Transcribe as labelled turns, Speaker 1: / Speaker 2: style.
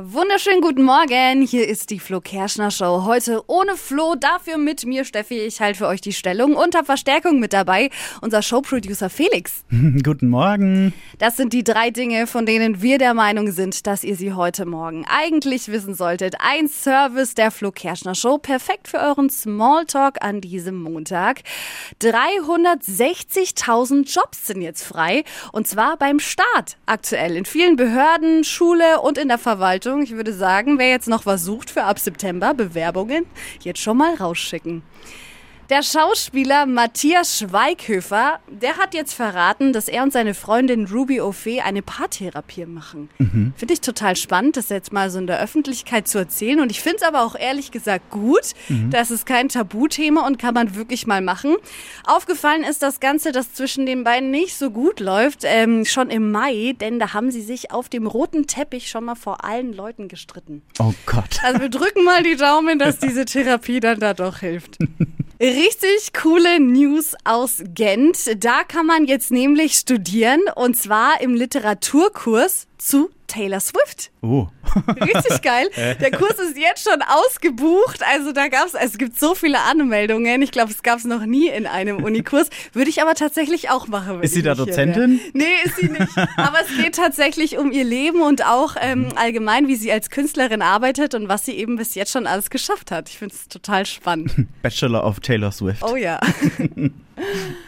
Speaker 1: Wunderschönen guten Morgen, hier ist die Flo Kerschner Show. Heute ohne Flo, dafür mit mir Steffi. Ich halte für euch die Stellung und habe Verstärkung mit dabei, unser Showproducer Felix.
Speaker 2: guten Morgen.
Speaker 1: Das sind die drei Dinge, von denen wir der Meinung sind, dass ihr sie heute Morgen eigentlich wissen solltet. Ein Service der Flo Kerschner Show, perfekt für euren Smalltalk an diesem Montag. 360.000 Jobs sind jetzt frei und zwar beim Staat aktuell in vielen Behörden, Schule und in der Verwaltung. Veranstaltung. Ich würde sagen, wer jetzt noch was sucht für ab September, Bewerbungen, jetzt schon mal rausschicken. Der Schauspieler Matthias Schweighöfer, der hat jetzt verraten, dass er und seine Freundin Ruby O'Fee eine Paartherapie machen. Mhm. Finde ich total spannend, das jetzt mal so in der Öffentlichkeit zu erzählen. Und ich finde es aber auch ehrlich gesagt gut. Mhm. Das ist kein Tabuthema und kann man wirklich mal machen. Aufgefallen ist das Ganze, das zwischen den beiden nicht so gut läuft, ähm, schon im Mai, denn da haben sie sich auf dem roten Teppich schon mal vor allen Leuten gestritten.
Speaker 2: Oh Gott.
Speaker 1: Also wir drücken mal die Daumen, dass diese Therapie dann da doch hilft. Richtig coole News aus Gent. Da kann man jetzt nämlich studieren und zwar im Literaturkurs zu Taylor Swift.
Speaker 2: Oh.
Speaker 1: Richtig geil. Der Kurs ist jetzt schon ausgebucht. Also da gab's, also es gibt so viele Anmeldungen. Ich glaube, es gab es noch nie in einem Unikurs. Würde ich aber tatsächlich auch machen.
Speaker 2: Ist sie da Dozentin?
Speaker 1: Nee, ist sie nicht. Aber es geht tatsächlich um ihr Leben und auch ähm, allgemein, wie sie als Künstlerin arbeitet und was sie eben bis jetzt schon alles geschafft hat. Ich finde es total spannend.
Speaker 2: Bachelor of Taylor Swift.
Speaker 1: Oh ja.